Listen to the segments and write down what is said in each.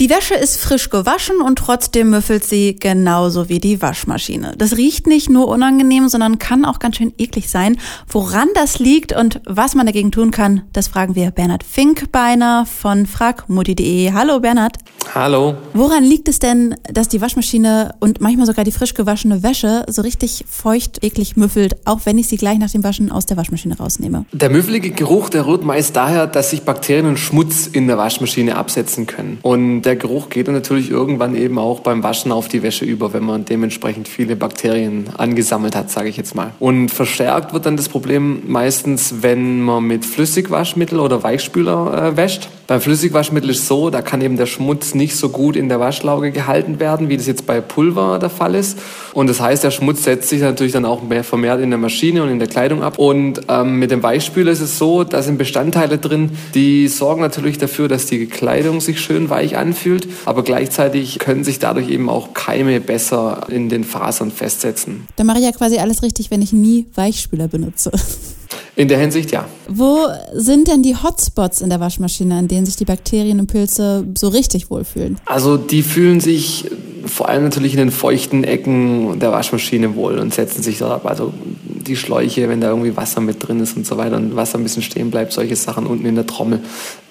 Die Wäsche ist frisch gewaschen und trotzdem müffelt sie genauso wie die Waschmaschine. Das riecht nicht nur unangenehm, sondern kann auch ganz schön eklig sein. Woran das liegt und was man dagegen tun kann, das fragen wir Bernhard Finkbeiner von fragmutti.de. Hallo Bernhard. Hallo. Woran liegt es denn, dass die Waschmaschine und manchmal sogar die frisch gewaschene Wäsche so richtig feucht, eklig müffelt, auch wenn ich sie gleich nach dem Waschen aus der Waschmaschine rausnehme? Der müffelige Geruch, der rührt meist daher, dass sich Bakterien und Schmutz in der Waschmaschine absetzen können. Und der Geruch geht dann natürlich irgendwann eben auch beim Waschen auf die Wäsche über, wenn man dementsprechend viele Bakterien angesammelt hat, sage ich jetzt mal. Und verstärkt wird dann das Problem meistens, wenn man mit Flüssigwaschmittel oder Weichspüler äh, wäscht. Beim Flüssigwaschmittel ist so, da kann eben der Schmutz nicht so gut in der Waschlauge gehalten werden, wie das jetzt bei Pulver der Fall ist. Und das heißt, der Schmutz setzt sich natürlich dann auch mehr vermehrt in der Maschine und in der Kleidung ab. Und ähm, mit dem Weichspüler ist es so, da sind Bestandteile drin, die sorgen natürlich dafür, dass die Kleidung sich schön weich anfühlt, aber gleichzeitig können sich dadurch eben auch Keime besser in den Fasern festsetzen. Da mache ich ja quasi alles richtig, wenn ich nie Weichspüler benutze. In der Hinsicht ja. Wo sind denn die Hotspots in der Waschmaschine, an denen sich die Bakterien und Pilze so richtig wohlfühlen? Also die fühlen sich vor allem natürlich in den feuchten Ecken der Waschmaschine wohl und setzen sich dort ab. Also die Schläuche, wenn da irgendwie Wasser mit drin ist und so weiter und Wasser ein bisschen stehen bleibt, solche Sachen unten in der Trommel.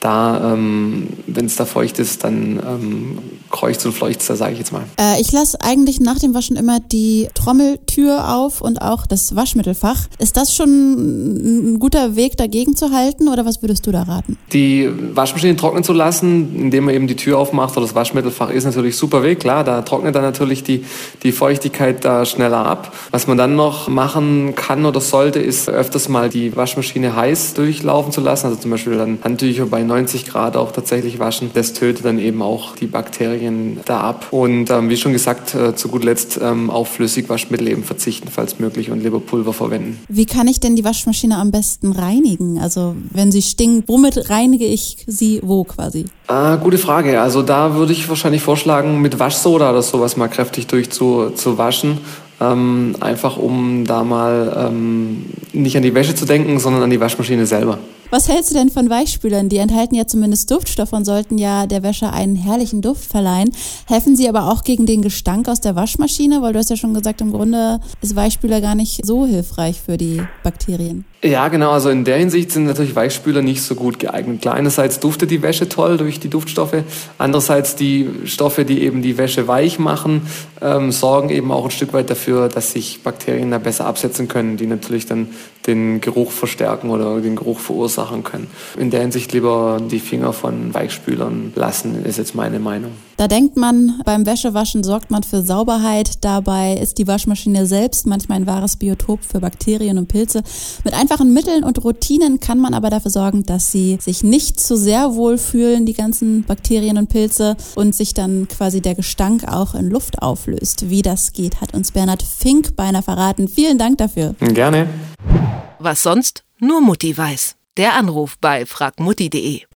Da, ähm, wenn es da feucht ist, dann ähm, kreucht und fleucht da, sage ich jetzt mal. Äh, ich lasse eigentlich nach dem Waschen immer die Trommeltür auf und auch das Waschmittelfach. Ist das schon ein guter Weg, dagegen zu halten oder was würdest du da raten? Die Waschmaschine trocknen zu lassen, indem man eben die Tür aufmacht oder das Waschmittelfach, ist natürlich super Weg. Klar, da trocknet dann natürlich die, die Feuchtigkeit da schneller ab. Was man dann noch machen kann oder sollte, ist öfters mal die Waschmaschine heiß durchlaufen zu lassen. Also zum Beispiel dann Handtücher bei 90 Grad auch tatsächlich waschen. Das tötet dann eben auch die Bakterien da ab. Und ähm, wie schon gesagt, äh, zu guter Letzt ähm, auf Flüssigwaschmittel eben verzichten, falls möglich, und lieber Pulver verwenden. Wie kann ich denn die Waschmaschine am besten reinigen? Also wenn sie stinkt, womit reinige ich sie wo quasi? Ah, gute Frage. Also da würde ich wahrscheinlich vorschlagen, mit Waschsoda oder sowas mal kräftig durchzuwaschen. Ähm, einfach um da mal ähm, nicht an die Wäsche zu denken, sondern an die Waschmaschine selber. Was hältst du denn von Weichspülern? Die enthalten ja zumindest Duftstoffe und sollten ja der Wäsche einen herrlichen Duft verleihen. Helfen sie aber auch gegen den Gestank aus der Waschmaschine? Weil du hast ja schon gesagt, im Grunde ist Weichspüler gar nicht so hilfreich für die Bakterien. Ja, genau. Also in der Hinsicht sind natürlich Weichspüler nicht so gut geeignet. Klar, einerseits duftet die Wäsche toll durch die Duftstoffe, andererseits die Stoffe, die eben die Wäsche weich machen, ähm, sorgen eben auch ein Stück weit dafür, dass sich Bakterien da besser absetzen können, die natürlich dann den Geruch verstärken oder den Geruch verursachen können. In der Hinsicht lieber die Finger von Weichspülern lassen, ist jetzt meine Meinung. Da denkt man, beim Wäschewaschen sorgt man für Sauberheit. Dabei ist die Waschmaschine selbst manchmal ein wahres Biotop für Bakterien und Pilze. Mit einfachen Mitteln und Routinen kann man aber dafür sorgen, dass sie sich nicht zu sehr wohlfühlen, die ganzen Bakterien und Pilze, und sich dann quasi der Gestank auch in Luft auflöst. Wie das geht, hat uns Bernhard Fink beinahe verraten. Vielen Dank dafür. Gerne. Was sonst nur Mutti weiß. Der Anruf bei fragmutti.de.